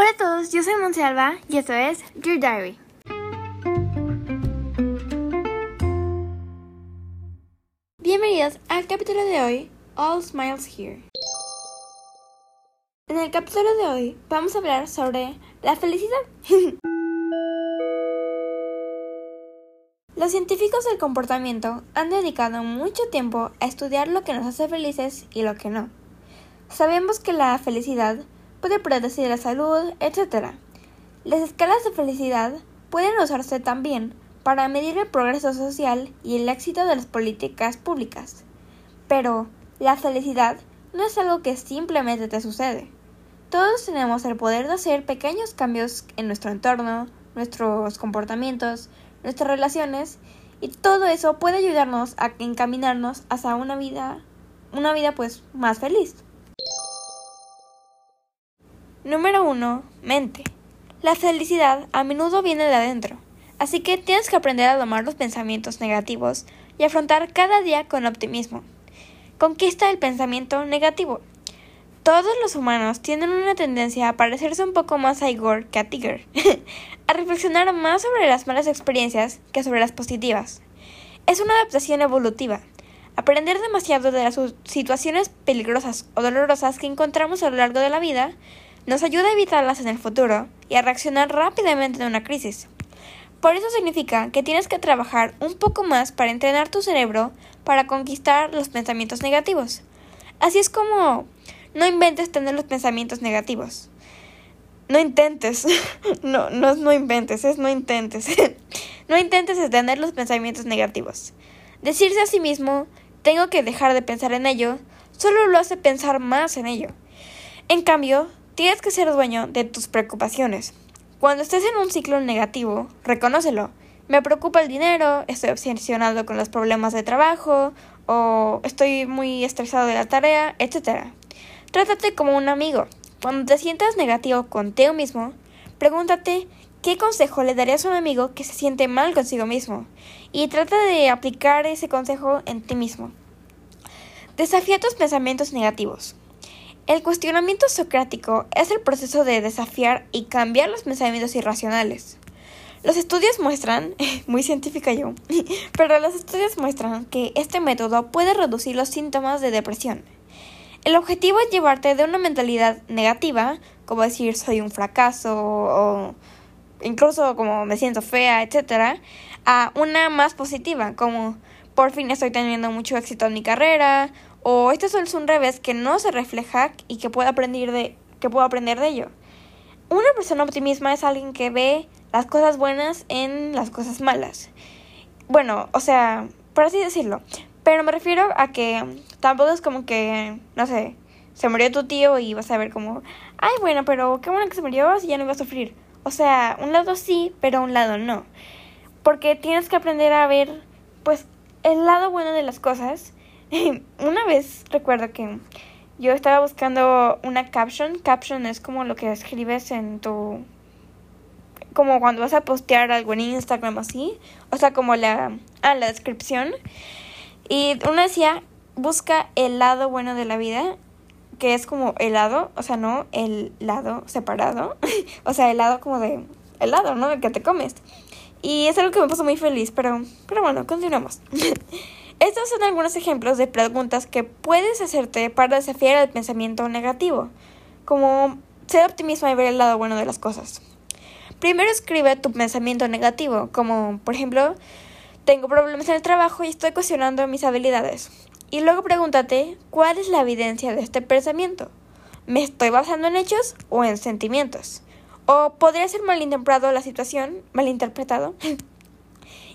Hola a todos, yo soy Monsalva y esto es Dear Diary. Bienvenidos al capítulo de hoy, All Smiles Here. En el capítulo de hoy vamos a hablar sobre la felicidad. Los científicos del comportamiento han dedicado mucho tiempo a estudiar lo que nos hace felices y lo que no. Sabemos que la felicidad puede predecir la salud, etc. Las escalas de felicidad pueden usarse también para medir el progreso social y el éxito de las políticas públicas. Pero la felicidad no es algo que simplemente te sucede. Todos tenemos el poder de hacer pequeños cambios en nuestro entorno, nuestros comportamientos, nuestras relaciones y todo eso puede ayudarnos a encaminarnos hacia una vida una vida pues más feliz. Número 1. Mente. La felicidad a menudo viene de adentro, así que tienes que aprender a tomar los pensamientos negativos y afrontar cada día con optimismo. Conquista el pensamiento negativo. Todos los humanos tienen una tendencia a parecerse un poco más a Igor que a Tiger, a reflexionar más sobre las malas experiencias que sobre las positivas. Es una adaptación evolutiva. Aprender demasiado de las situaciones peligrosas o dolorosas que encontramos a lo largo de la vida nos ayuda a evitarlas en el futuro y a reaccionar rápidamente en una crisis. Por eso significa que tienes que trabajar un poco más para entrenar tu cerebro para conquistar los pensamientos negativos. Así es como no inventes tener los pensamientos negativos. No intentes. no, no no inventes, es no intentes. no intentes tener los pensamientos negativos. Decirse a sí mismo, tengo que dejar de pensar en ello, solo lo hace pensar más en ello. En cambio, tienes que ser dueño de tus preocupaciones. Cuando estés en un ciclo negativo, reconócelo. Me preocupa el dinero, estoy obsesionado con los problemas de trabajo, o estoy muy estresado de la tarea, etc. Trátate como un amigo. Cuando te sientas negativo contigo mismo, pregúntate qué consejo le darías a un amigo que se siente mal consigo mismo y trata de aplicar ese consejo en ti mismo. Desafía tus pensamientos negativos. El cuestionamiento socrático es el proceso de desafiar y cambiar los pensamientos irracionales. Los estudios muestran, muy científica yo, pero los estudios muestran que este método puede reducir los síntomas de depresión el objetivo es llevarte de una mentalidad negativa, como decir soy un fracaso o incluso como me siento fea, etcétera, a una más positiva, como por fin estoy teniendo mucho éxito en mi carrera o este es un revés que no se refleja y que puedo aprender de que puedo aprender de ello. Una persona optimista es alguien que ve las cosas buenas en las cosas malas. Bueno, o sea, por así decirlo, pero me refiero a que tampoco es como que, no sé, se murió tu tío y vas a ver como, ay, bueno, pero qué bueno que se murió, así ya no iba a sufrir. O sea, un lado sí, pero un lado no. Porque tienes que aprender a ver, pues, el lado bueno de las cosas. Una vez recuerdo que yo estaba buscando una caption. Caption es como lo que escribes en tu... Como cuando vas a postear algo en Instagram así. O sea, como la... Ah, la descripción. Y uno decía, busca el lado bueno de la vida, que es como el lado, o sea, no el lado separado, o sea, el lado como de helado, ¿no? El que te comes. Y es algo que me puso muy feliz, pero, pero bueno, continuamos. Estos son algunos ejemplos de preguntas que puedes hacerte para desafiar el pensamiento negativo, como ser optimista y ver el lado bueno de las cosas. Primero escribe tu pensamiento negativo, como por ejemplo, tengo problemas en el trabajo y estoy cuestionando mis habilidades. Y luego pregúntate, ¿cuál es la evidencia de este pensamiento? ¿Me estoy basando en hechos o en sentimientos? ¿O podría ser malinterpretado la situación, malinterpretado?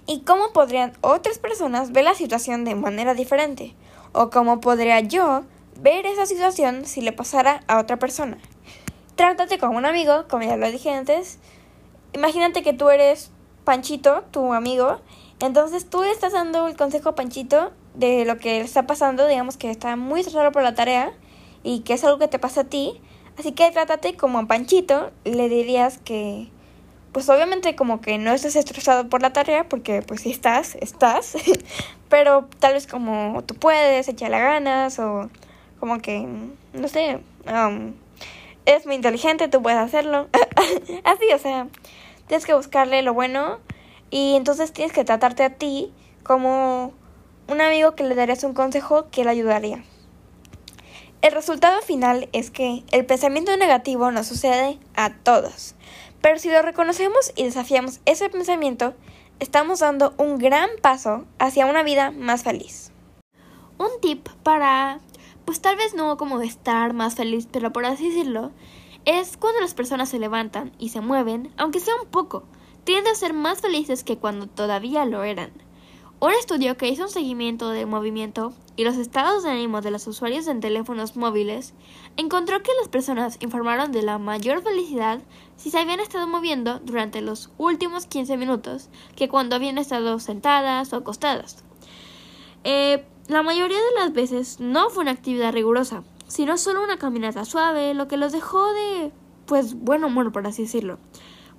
¿Y cómo podrían otras personas ver la situación de manera diferente? ¿O cómo podría yo ver esa situación si le pasara a otra persona? Trátate como un amigo, como ya lo dije antes. Imagínate que tú eres Panchito, tu amigo, entonces tú estás dando el consejo a Panchito de lo que está pasando, digamos que está muy estresado por la tarea y que es algo que te pasa a ti. Así que trátate como a Panchito, le dirías que, pues obviamente como que no estés estresado por la tarea, porque pues si estás, estás, pero tal vez como tú puedes, echarle ganas o como que, no sé, um, es muy inteligente, tú puedes hacerlo. Así, o sea, tienes que buscarle lo bueno y entonces tienes que tratarte a ti como un amigo que le darías un consejo que le ayudaría. El resultado final es que el pensamiento negativo nos sucede a todos, pero si lo reconocemos y desafiamos ese pensamiento, estamos dando un gran paso hacia una vida más feliz. Un tip para, pues tal vez no como estar más feliz, pero por así decirlo, es cuando las personas se levantan y se mueven, aunque sea un poco, tienden a ser más felices que cuando todavía lo eran. Un estudio que hizo un seguimiento del movimiento y los estados de ánimo de los usuarios en teléfonos móviles encontró que las personas informaron de la mayor felicidad si se habían estado moviendo durante los últimos 15 minutos que cuando habían estado sentadas o acostadas. Eh, la mayoría de las veces no fue una actividad rigurosa, sino solo una caminata suave, lo que los dejó de, pues, buen humor, por así decirlo.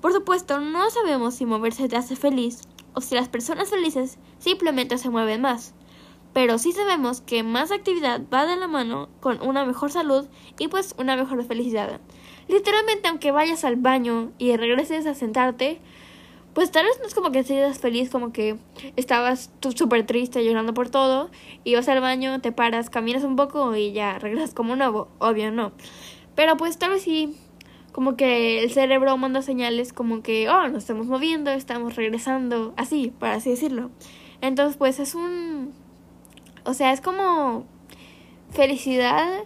Por supuesto, no sabemos si moverse te hace feliz o si las personas felices simplemente se mueven más. Pero sí sabemos que más actividad va de la mano con una mejor salud y pues una mejor felicidad. Literalmente, aunque vayas al baño y regreses a sentarte, pues tal vez no es como que seas feliz, como que estabas súper triste llorando por todo, y vas al baño, te paras, caminas un poco y ya regresas como nuevo. Obvio, no. Pero pues tal vez sí como que el cerebro manda señales como que, oh, nos estamos moviendo, estamos regresando, así, por así decirlo. Entonces, pues es un... O sea, es como felicidad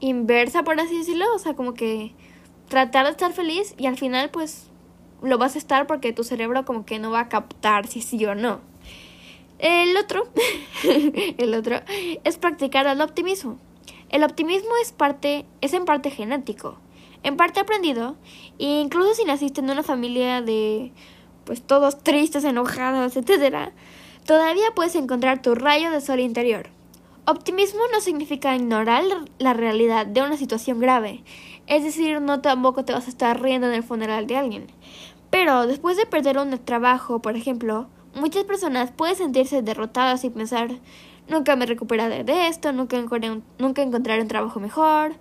inversa, por así decirlo. O sea, como que tratar de estar feliz y al final, pues, lo vas a estar porque tu cerebro como que no va a captar si sí o no. El otro, el otro, es practicar el optimismo. El optimismo es parte, es en parte genético en parte aprendido, e incluso si naciste en una familia de pues todos tristes, enojados, etc., todavía puedes encontrar tu rayo de sol interior. Optimismo no significa ignorar la realidad de una situación grave, es decir, no tampoco te vas a estar riendo en el funeral de alguien. Pero después de perder un trabajo, por ejemplo, muchas personas pueden sentirse derrotadas y pensar, nunca me recuperaré de esto, nunca nunca encontraré un trabajo mejor,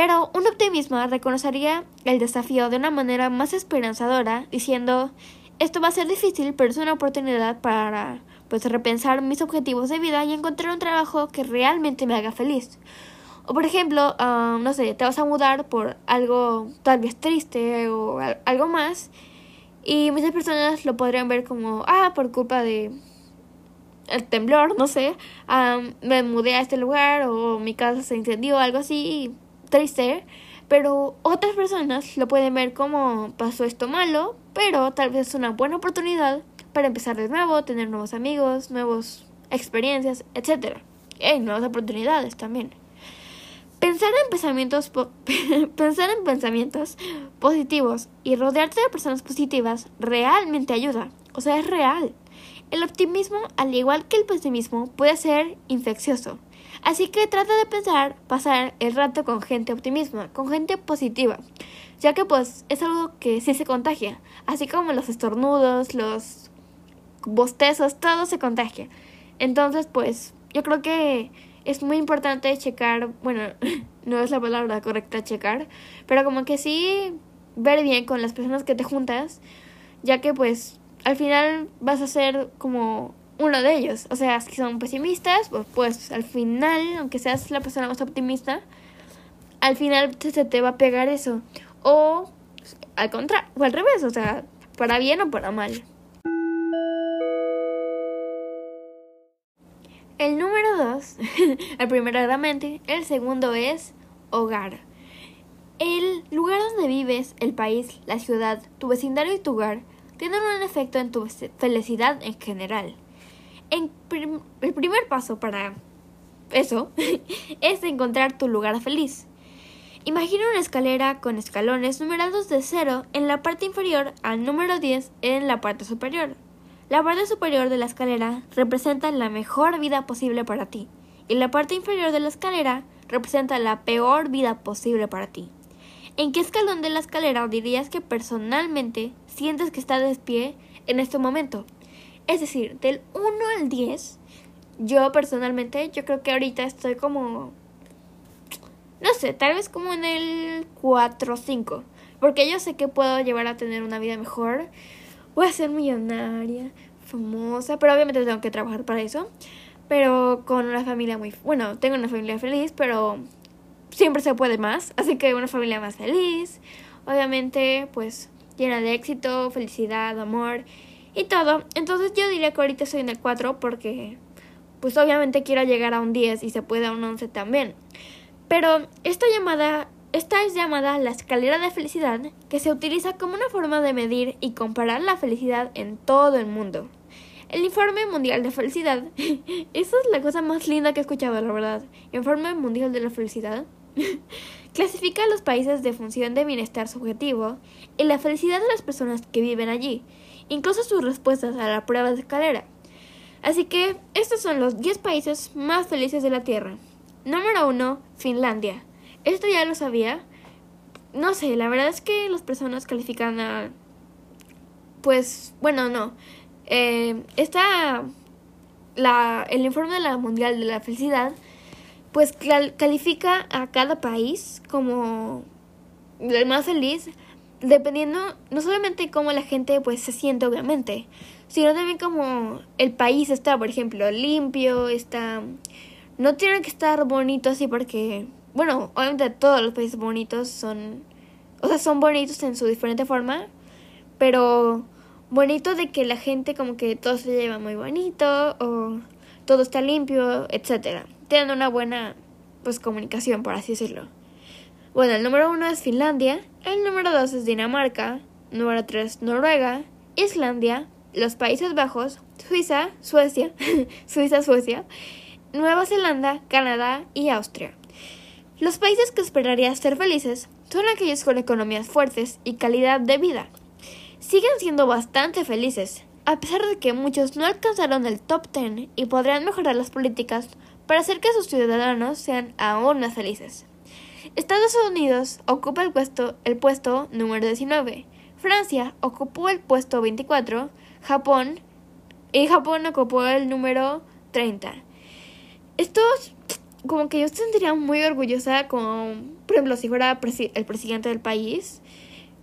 pero un optimismo reconocería el desafío de una manera más esperanzadora, diciendo esto va a ser difícil, pero es una oportunidad para pues repensar mis objetivos de vida y encontrar un trabajo que realmente me haga feliz. O por ejemplo, ah, no sé, te vas a mudar por algo tal vez triste o algo más y muchas personas lo podrían ver como, ah, por culpa de el temblor, no sé, ah, me mudé a este lugar o mi casa se incendió, algo así triste, pero otras personas lo pueden ver como pasó esto malo, pero tal vez es una buena oportunidad para empezar de nuevo, tener nuevos amigos, nuevas experiencias, etc. Y nuevas oportunidades también. Pensar en pensamientos pensar en pensamientos positivos y rodearte de personas positivas realmente ayuda, o sea, es real. El optimismo, al igual que el pesimismo, puede ser infeccioso. Así que trata de pensar, pasar el rato con gente optimista, con gente positiva, ya que pues es algo que sí se contagia, así como los estornudos, los bostezos, todo se contagia. Entonces pues yo creo que es muy importante checar, bueno, no es la palabra correcta checar, pero como que sí ver bien con las personas que te juntas, ya que pues al final vas a ser como uno de ellos. O sea, si son pesimistas, pues, pues al final, aunque seas la persona más optimista, al final se te va a pegar eso. O al contrario, o al revés, o sea, para bien o para mal. El número dos, el primero era el segundo es hogar. El lugar donde vives, el país, la ciudad, tu vecindario y tu hogar tienen un efecto en tu felicidad en general el primer paso para eso es encontrar tu lugar feliz. Imagina una escalera con escalones numerados de 0 en la parte inferior al número 10 en la parte superior. La parte superior de la escalera representa la mejor vida posible para ti y la parte inferior de la escalera representa la peor vida posible para ti. ¿En qué escalón de la escalera dirías que personalmente sientes que estás de pie en este momento? Es decir, del 1 al 10, yo personalmente, yo creo que ahorita estoy como No sé, tal vez como en el 4 o 5. Porque yo sé que puedo llevar a tener una vida mejor. Voy a ser millonaria, famosa, pero obviamente tengo que trabajar para eso. Pero con una familia muy... Bueno, tengo una familia feliz, pero siempre se puede más. Así que una familia más feliz. Obviamente, pues llena de éxito, felicidad, amor y todo. Entonces yo diría que ahorita estoy en el 4 porque pues obviamente quiero llegar a un 10 y se puede a un 11 también. Pero esta llamada esta es llamada la escalera de felicidad, que se utiliza como una forma de medir y comparar la felicidad en todo el mundo. El Informe Mundial de Felicidad, esa es la cosa más linda que he escuchado, la verdad. Informe Mundial de la Felicidad clasifica a los países de función de bienestar subjetivo y la felicidad de las personas que viven allí, incluso sus respuestas a la prueba de escalera. Así que estos son los 10 países más felices de la Tierra. Número 1, Finlandia. Esto ya lo sabía. No sé, la verdad es que las personas califican a... Pues, bueno, no. Eh, está la, el informe de la Mundial de la Felicidad, pues califica a cada país como el más feliz, dependiendo no solamente cómo la gente pues se siente obviamente, sino también como el país está, por ejemplo, limpio, está no tiene que estar bonito así porque bueno, obviamente todos los países bonitos son, o sea, son bonitos en su diferente forma, pero bonito de que la gente como que todo se lleva muy bonito o todo está limpio, etcétera. Tienen una buena pues comunicación, por así decirlo. Bueno, el número uno es Finlandia, el número dos es Dinamarca, número tres Noruega, Islandia, los Países Bajos, Suiza, Suecia, Suiza, Suecia, Nueva Zelanda, Canadá y Austria. Los países que esperaría ser felices son aquellos con economías fuertes y calidad de vida. Siguen siendo bastante felices, a pesar de que muchos no alcanzaron el top 10 y podrían mejorar las políticas para hacer que sus ciudadanos sean aún más felices. Estados Unidos ocupa el puesto, el puesto número 19, Francia ocupó el puesto 24, Japón y Japón ocupó el número 30. Estos como que yo sentiría muy orgullosa como, por ejemplo, si fuera el presidente del país,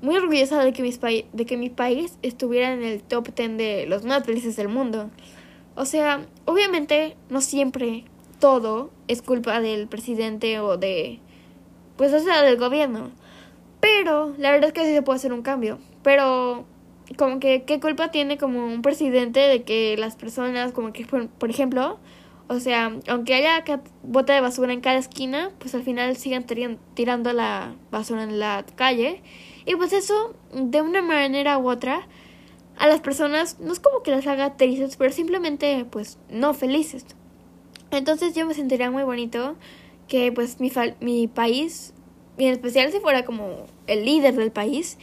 muy orgullosa de que, mis de que mi país estuviera en el top 10 de los más felices del mundo. O sea, obviamente no siempre todo es culpa del presidente o de, pues o sea, del gobierno. Pero la verdad es que sí se puede hacer un cambio. Pero como que, ¿qué culpa tiene como un presidente de que las personas, como que, por ejemplo, o sea, aunque haya bota de basura en cada esquina, pues al final sigan tirando la basura en la calle. Y pues eso, de una manera u otra, a las personas no es como que las haga tristes, pero simplemente pues no felices. Entonces yo me sentiría muy bonito que pues mi, mi país, y en especial si fuera como el líder del país,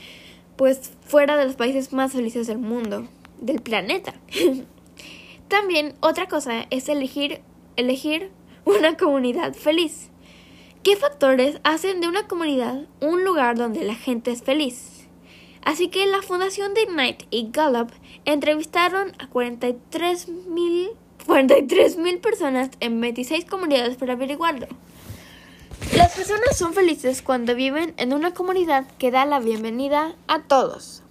pues fuera de los países más felices del mundo, del planeta. También otra cosa es elegir, elegir una comunidad feliz. ¿Qué factores hacen de una comunidad un lugar donde la gente es feliz? Así que la Fundación de Ignite y Gallup entrevistaron a 43.000 43 personas en 26 comunidades para averiguarlo. Las personas son felices cuando viven en una comunidad que da la bienvenida a todos.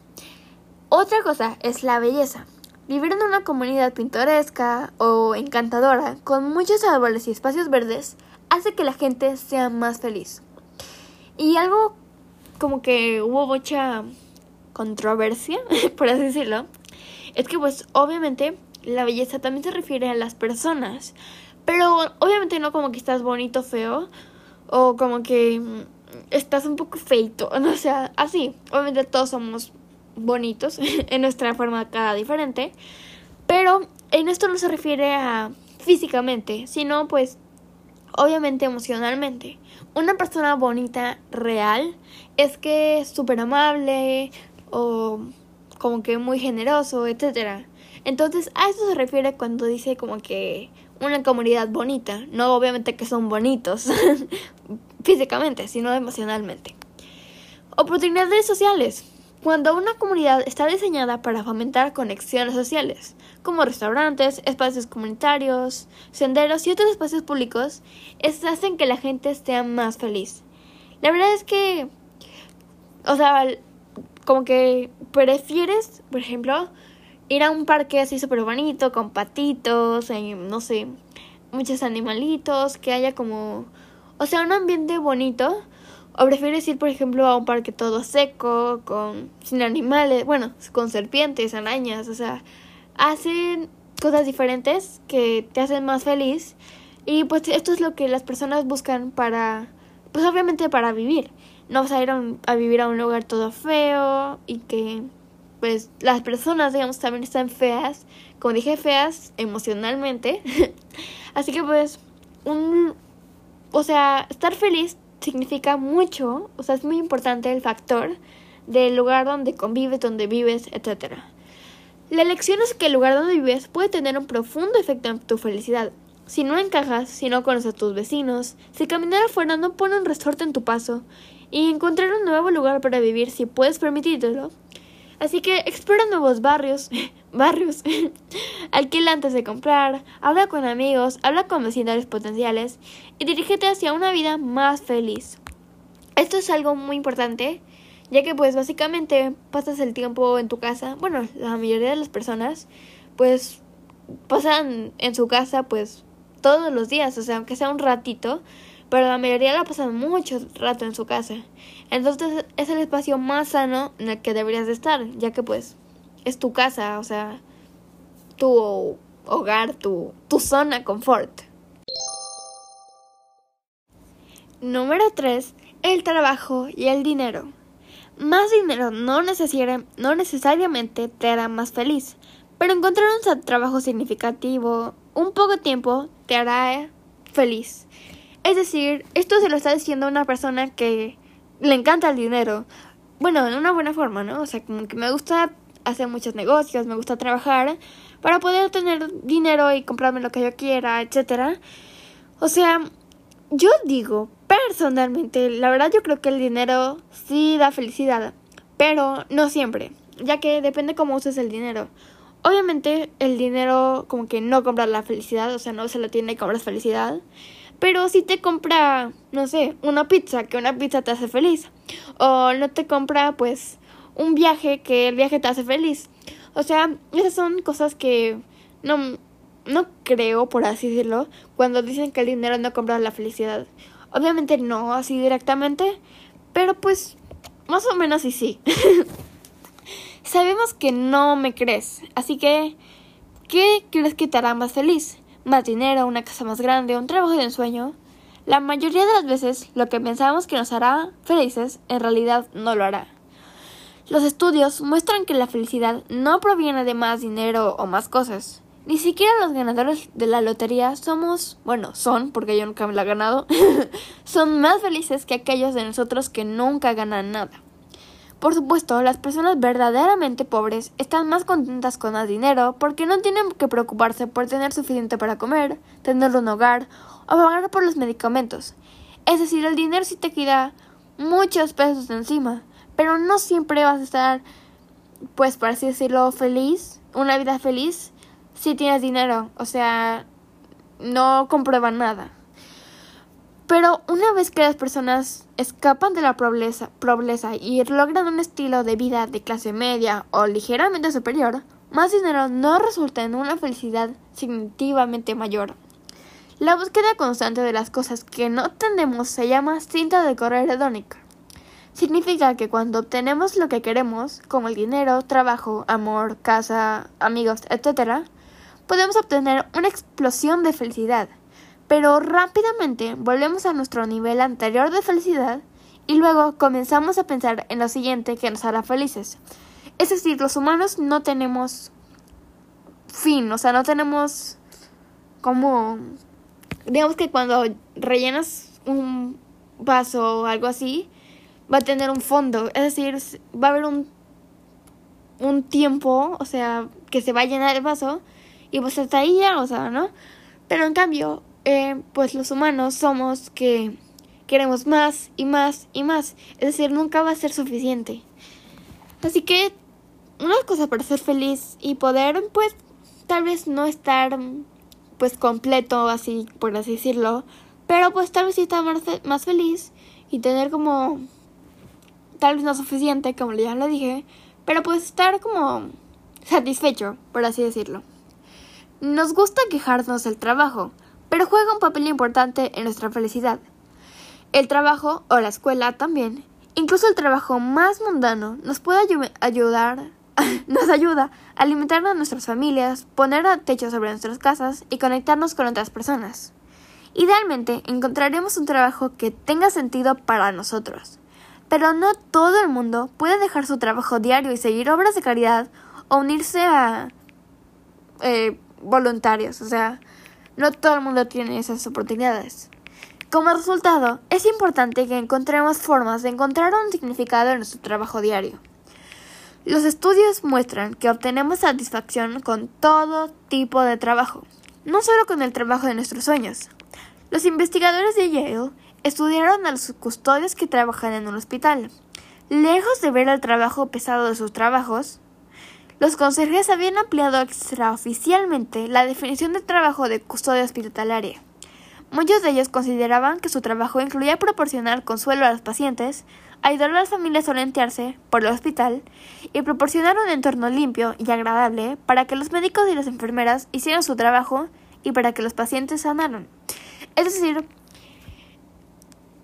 Otra cosa es la belleza. Vivir en una comunidad pintoresca o encantadora, con muchos árboles y espacios verdes, hace que la gente sea más feliz. Y algo como que hubo mucha controversia, por así decirlo, es que pues obviamente la belleza también se refiere a las personas, pero obviamente no como que estás bonito feo, o como que mm, estás un poco feito, o sea, así, obviamente todos somos bonitos en nuestra forma cada diferente, pero en esto no se refiere a físicamente, sino pues obviamente emocionalmente. Una persona bonita real es que es súper amable o como que muy generoso, etcétera. Entonces a eso se refiere cuando dice como que una comunidad bonita, no obviamente que son bonitos físicamente, sino emocionalmente. Oportunidades sociales. Cuando una comunidad está diseñada para fomentar conexiones sociales, como restaurantes, espacios comunitarios, senderos y otros espacios públicos, estos hacen que la gente esté más feliz. La verdad es que, o sea, como que prefieres, por ejemplo, ir a un parque así súper bonito, con patitos, no sé, muchos animalitos, que haya como, o sea, un ambiente bonito o prefieres ir, por ejemplo, a un parque todo seco, con sin animales, bueno, con serpientes, arañas, o sea, hacen cosas diferentes que te hacen más feliz. Y pues esto es lo que las personas buscan para, pues obviamente para vivir. No vas a ir a, vivir a un lugar todo feo y que pues las personas, digamos, también están feas, como dije, feas emocionalmente. Así que pues un, o sea, estar feliz significa mucho, o sea, es muy importante el factor del lugar donde convives, donde vives, etc. La elección es que el lugar donde vives puede tener un profundo efecto en tu felicidad. Si no encajas, si no conoces a tus vecinos, si caminar afuera no pone un resorte en tu paso, y encontrar un nuevo lugar para vivir si puedes permitírtelo, Así que explora nuevos barrios, barrios, alquila antes de comprar, habla con amigos, habla con vecindarios potenciales y dirígete hacia una vida más feliz. Esto es algo muy importante, ya que pues básicamente pasas el tiempo en tu casa, bueno, la mayoría de las personas pues pasan en su casa pues todos los días, o sea, aunque sea un ratito, pero la mayoría la pasan mucho rato en su casa. Entonces es el espacio más sano en el que deberías de estar, ya que pues es tu casa, o sea, tu hogar, tu, tu zona confort. Número 3. El trabajo y el dinero. Más dinero no, no necesariamente te hará más feliz, pero encontrar un trabajo significativo, un poco tiempo, te hará feliz. Es decir, esto se lo está diciendo una persona que le encanta el dinero. Bueno, en una buena forma, ¿no? O sea, como que me gusta hacer muchos negocios, me gusta trabajar para poder tener dinero y comprarme lo que yo quiera, etcétera. O sea, yo digo, personalmente, la verdad yo creo que el dinero sí da felicidad, pero no siempre, ya que depende cómo uses el dinero. Obviamente el dinero como que no compra la felicidad, o sea, no se lo tiene que comprar felicidad. Pero si te compra, no sé, una pizza, que una pizza te hace feliz. O no te compra, pues, un viaje, que el viaje te hace feliz. O sea, esas son cosas que no, no creo, por así decirlo, cuando dicen que el dinero no compra la felicidad. Obviamente no así directamente, pero pues más o menos y sí. Sabemos que no me crees, así que ¿qué crees que te hará más feliz? más dinero, una casa más grande, un trabajo de ensueño, la mayoría de las veces lo que pensamos que nos hará felices en realidad no lo hará. Los estudios muestran que la felicidad no proviene de más dinero o más cosas. Ni siquiera los ganadores de la lotería somos, bueno, son, porque yo nunca me la he ganado, son más felices que aquellos de nosotros que nunca ganan nada. Por supuesto, las personas verdaderamente pobres están más contentas con más dinero porque no tienen que preocuparse por tener suficiente para comer, tener un hogar o pagar por los medicamentos. Es decir, el dinero sí te queda muchos pesos encima, pero no siempre vas a estar, pues por así decirlo, feliz, una vida feliz, si tienes dinero. O sea, no comprueban nada. Pero una vez que las personas escapan de la pobreza, y logran un estilo de vida de clase media o ligeramente superior, más dinero no resulta en una felicidad significativamente mayor. La búsqueda constante de las cosas que no tenemos se llama cinta de correr hedónica. Significa que cuando obtenemos lo que queremos, como el dinero, trabajo, amor, casa, amigos, etc., podemos obtener una explosión de felicidad pero rápidamente volvemos a nuestro nivel anterior de felicidad y luego comenzamos a pensar en lo siguiente que nos hará felices. Es decir, los humanos no tenemos fin, o sea, no tenemos como... Digamos que cuando rellenas un vaso o algo así, va a tener un fondo, es decir, va a haber un, un tiempo, o sea, que se va a llenar el vaso y pues hasta ahí ya, o sea, ¿no? Pero en cambio, eh, pues los humanos somos que queremos más y más y más. Es decir, nunca va a ser suficiente. Así que una cosa para ser feliz y poder, pues, tal vez no estar, pues, completo, así, por así decirlo, pero pues tal vez estar más, más feliz y tener como, tal vez no suficiente, como ya lo dije, pero pues estar como satisfecho, por así decirlo. Nos gusta quejarnos del trabajo, pero juega un papel importante en nuestra felicidad. El trabajo, o la escuela también, incluso el trabajo más mundano, nos puede ayudar, nos ayuda a alimentar a nuestras familias, poner techo sobre nuestras casas y conectarnos con otras personas. Idealmente, encontraremos un trabajo que tenga sentido para nosotros. Pero no todo el mundo puede dejar su trabajo diario y seguir obras de caridad o unirse a eh, voluntarios. O sea, no todo el mundo tiene esas oportunidades. Como resultado, es importante que encontremos formas de encontrar un significado en nuestro trabajo diario. Los estudios muestran que obtenemos satisfacción con todo tipo de trabajo, no solo con el trabajo de nuestros sueños. Los investigadores de Yale estudiaron a los custodios que trabajan en un hospital. Lejos de ver el trabajo pesado de sus trabajos, los conserjes habían ampliado extraoficialmente la definición de trabajo de custodia hospitalaria. Muchos de ellos consideraban que su trabajo incluía proporcionar consuelo a los pacientes, ayudar a las familias a orientarse por el hospital y proporcionar un entorno limpio y agradable para que los médicos y las enfermeras hicieran su trabajo y para que los pacientes sanaran. Es decir,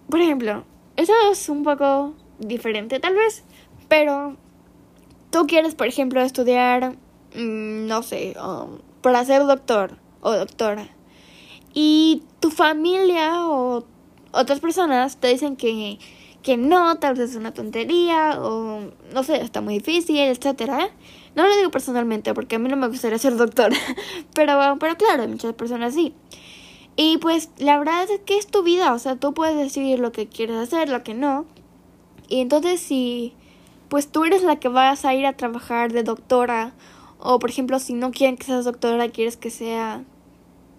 por ejemplo, eso es un poco diferente tal vez, pero tú quieres, por ejemplo, estudiar, mm, no sé, um, para ser doctor o doctora, y tu familia o otras personas te dicen que, que no, tal vez es una tontería, o no sé, está muy difícil, etcétera. No lo digo personalmente porque a mí no me gustaría ser doctora, pero, pero claro, muchas personas sí. Y pues la verdad es que es tu vida, o sea, tú puedes decidir lo que quieres hacer, lo que no. Y entonces si pues tú eres la que vas a ir a trabajar de doctora o por ejemplo si no quieren que seas doctora, quieres que sea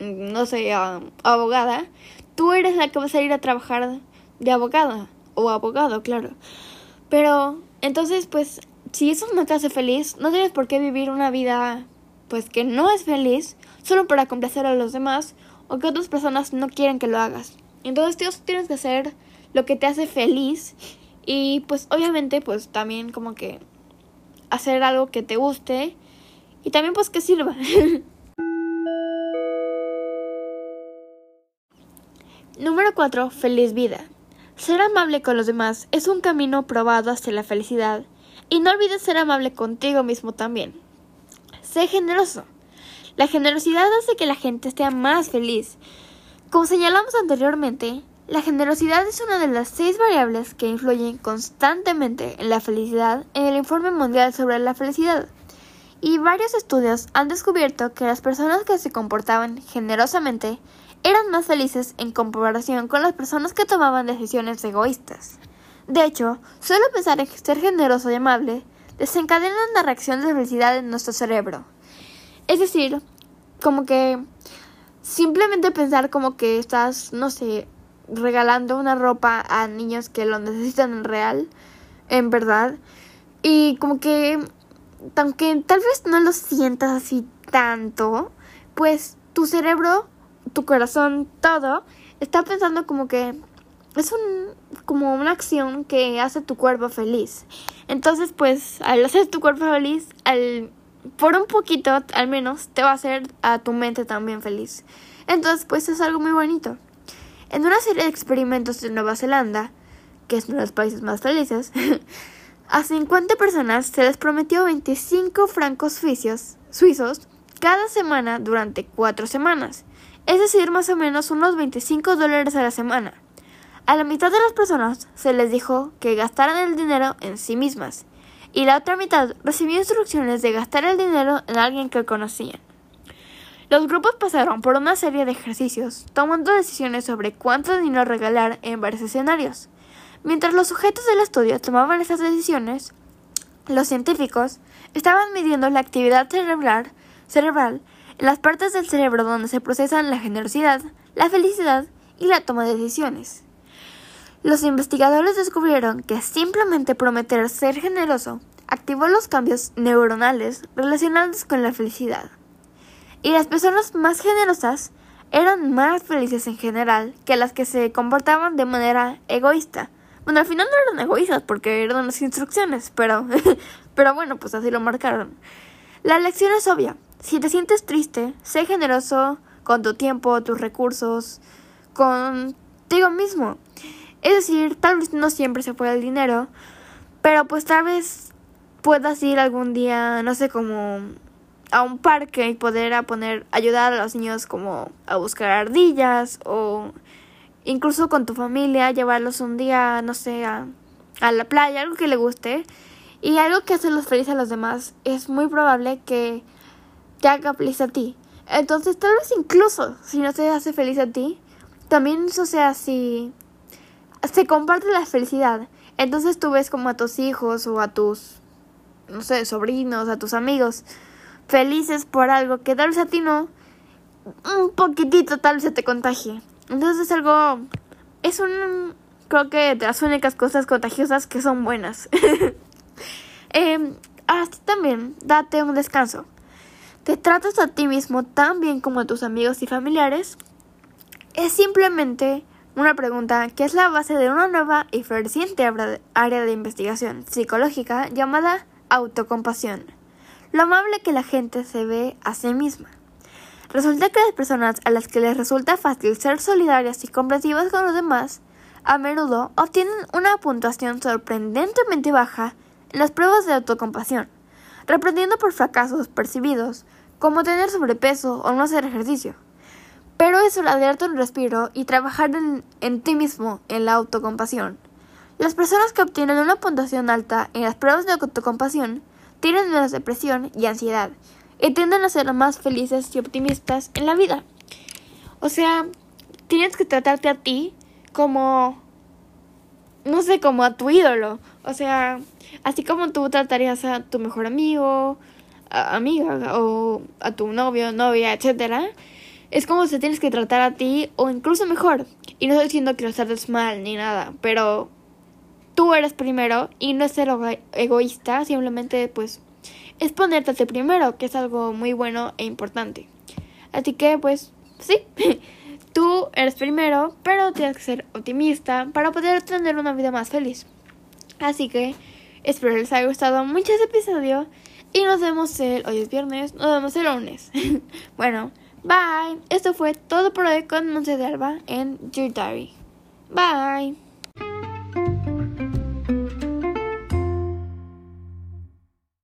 mm, no sé, abogada, tú eres la que vas a ir a trabajar de abogada o abogado, claro. Pero entonces pues si eso no te hace feliz, no tienes por qué vivir una vida pues que no es feliz solo para complacer a los demás o que otras personas no quieren que lo hagas. Entonces tú tienes que hacer lo que te hace feliz y pues obviamente pues también como que hacer algo que te guste y también pues que sirva. Número 4. Feliz vida. Ser amable con los demás es un camino probado hacia la felicidad y no olvides ser amable contigo mismo también. Sé generoso. La generosidad hace que la gente esté más feliz. Como señalamos anteriormente, la generosidad es una de las seis variables que influyen constantemente en la felicidad en el Informe Mundial sobre la Felicidad. Y varios estudios han descubierto que las personas que se comportaban generosamente eran más felices en comparación con las personas que tomaban decisiones egoístas. De hecho, solo pensar en ser generoso y amable desencadena una reacción de felicidad en nuestro cerebro. Es decir, como que simplemente pensar como que estás, no sé, regalando una ropa a niños que lo necesitan en real, en verdad. Y como que, aunque tal vez no lo sientas así tanto, pues tu cerebro, tu corazón, todo, está pensando como que es un como una acción que hace tu cuerpo feliz. Entonces, pues, al hacer tu cuerpo feliz, al por un poquito al menos te va a hacer a tu mente también feliz. Entonces, pues es algo muy bonito. En una serie de experimentos de Nueva Zelanda, que es uno de los países más felices, a 50 personas se les prometió 25 francos suizos, suizos cada semana durante 4 semanas, es decir, más o menos unos 25 dólares a la semana. A la mitad de las personas se les dijo que gastaran el dinero en sí mismas y la otra mitad recibió instrucciones de gastar el dinero en alguien que conocían. Los grupos pasaron por una serie de ejercicios, tomando decisiones sobre cuánto dinero regalar en varios escenarios. Mientras los sujetos del estudio tomaban esas decisiones, los científicos estaban midiendo la actividad cerebral, cerebral en las partes del cerebro donde se procesan la generosidad, la felicidad y la toma de decisiones. Los investigadores descubrieron que simplemente prometer ser generoso activó los cambios neuronales relacionados con la felicidad. Y las personas más generosas eran más felices en general que las que se comportaban de manera egoísta. Bueno, al final no eran egoístas porque eran las instrucciones, pero, pero bueno, pues así lo marcaron. La lección es obvia. Si te sientes triste, sé generoso con tu tiempo, tus recursos, contigo mismo. Es decir, tal vez no siempre se puede el dinero, pero pues tal vez puedas ir algún día, no sé, como a un parque y poder a poner, ayudar a los niños como a buscar ardillas o incluso con tu familia, llevarlos un día, no sé, a, a la playa, algo que le guste y algo que hace los felices a los demás, es muy probable que te haga feliz a ti. Entonces, tal vez incluso si no te hace feliz a ti, también eso sea si se comparte la felicidad. Entonces tú ves como a tus hijos o a tus, no sé, sobrinos, a tus amigos felices por algo que tal vez a ti no, un poquitito tal vez se te contagie. Entonces es algo, es un, creo que de las únicas cosas contagiosas que son buenas. eh, así también, date un descanso. ¿Te tratas a ti mismo tan bien como a tus amigos y familiares? Es simplemente una pregunta que es la base de una nueva y floreciente área de investigación psicológica llamada autocompasión lo amable que la gente se ve a sí misma. Resulta que las personas a las que les resulta fácil ser solidarias y comprensivas con los demás, a menudo obtienen una puntuación sorprendentemente baja en las pruebas de autocompasión, reprendiendo por fracasos percibidos, como tener sobrepeso o no hacer ejercicio. Pero es hora de darte un respiro y trabajar en, en ti mismo en la autocompasión. Las personas que obtienen una puntuación alta en las pruebas de autocompasión tienen menos depresión y ansiedad y tienden a ser más felices y optimistas en la vida. O sea, tienes que tratarte a ti como, no sé, como a tu ídolo. O sea, así como tú tratarías a tu mejor amigo, amiga o a tu novio, novia, etcétera. Es como si tienes que tratar a ti o incluso mejor. Y no estoy diciendo que lo trates mal ni nada, pero tú eres primero y no es ser egoísta, simplemente pues es ponerte primero, que es algo muy bueno e importante. Así que pues sí, tú eres primero, pero tienes que ser optimista para poder tener una vida más feliz. Así que espero les haya gustado mucho este episodio y nos vemos el, hoy es viernes, nos vemos el lunes. bueno, bye. Esto fue todo por hoy con Monse de Alba en Your Diary. Bye.